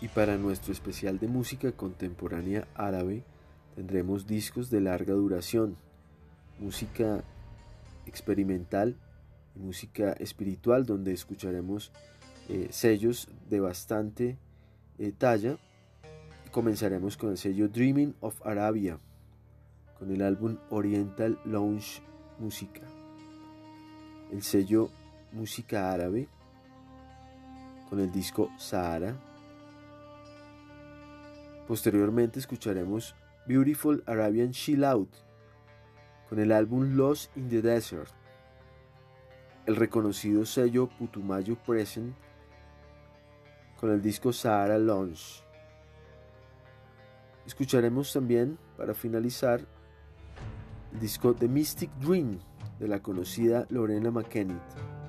Y para nuestro especial de música contemporánea árabe tendremos discos de larga duración, música experimental y música espiritual donde escucharemos eh, sellos de bastante eh, talla. Comenzaremos con el sello Dreaming of Arabia, con el álbum Oriental Lounge Música. El sello Música Árabe, con el disco Sahara Posteriormente escucharemos Beautiful Arabian Chill Out con el álbum Lost in the Desert, el reconocido sello Putumayo Present con el disco Sahara Launch. Escucharemos también, para finalizar, el disco The Mystic Dream de la conocida Lorena McKennitt.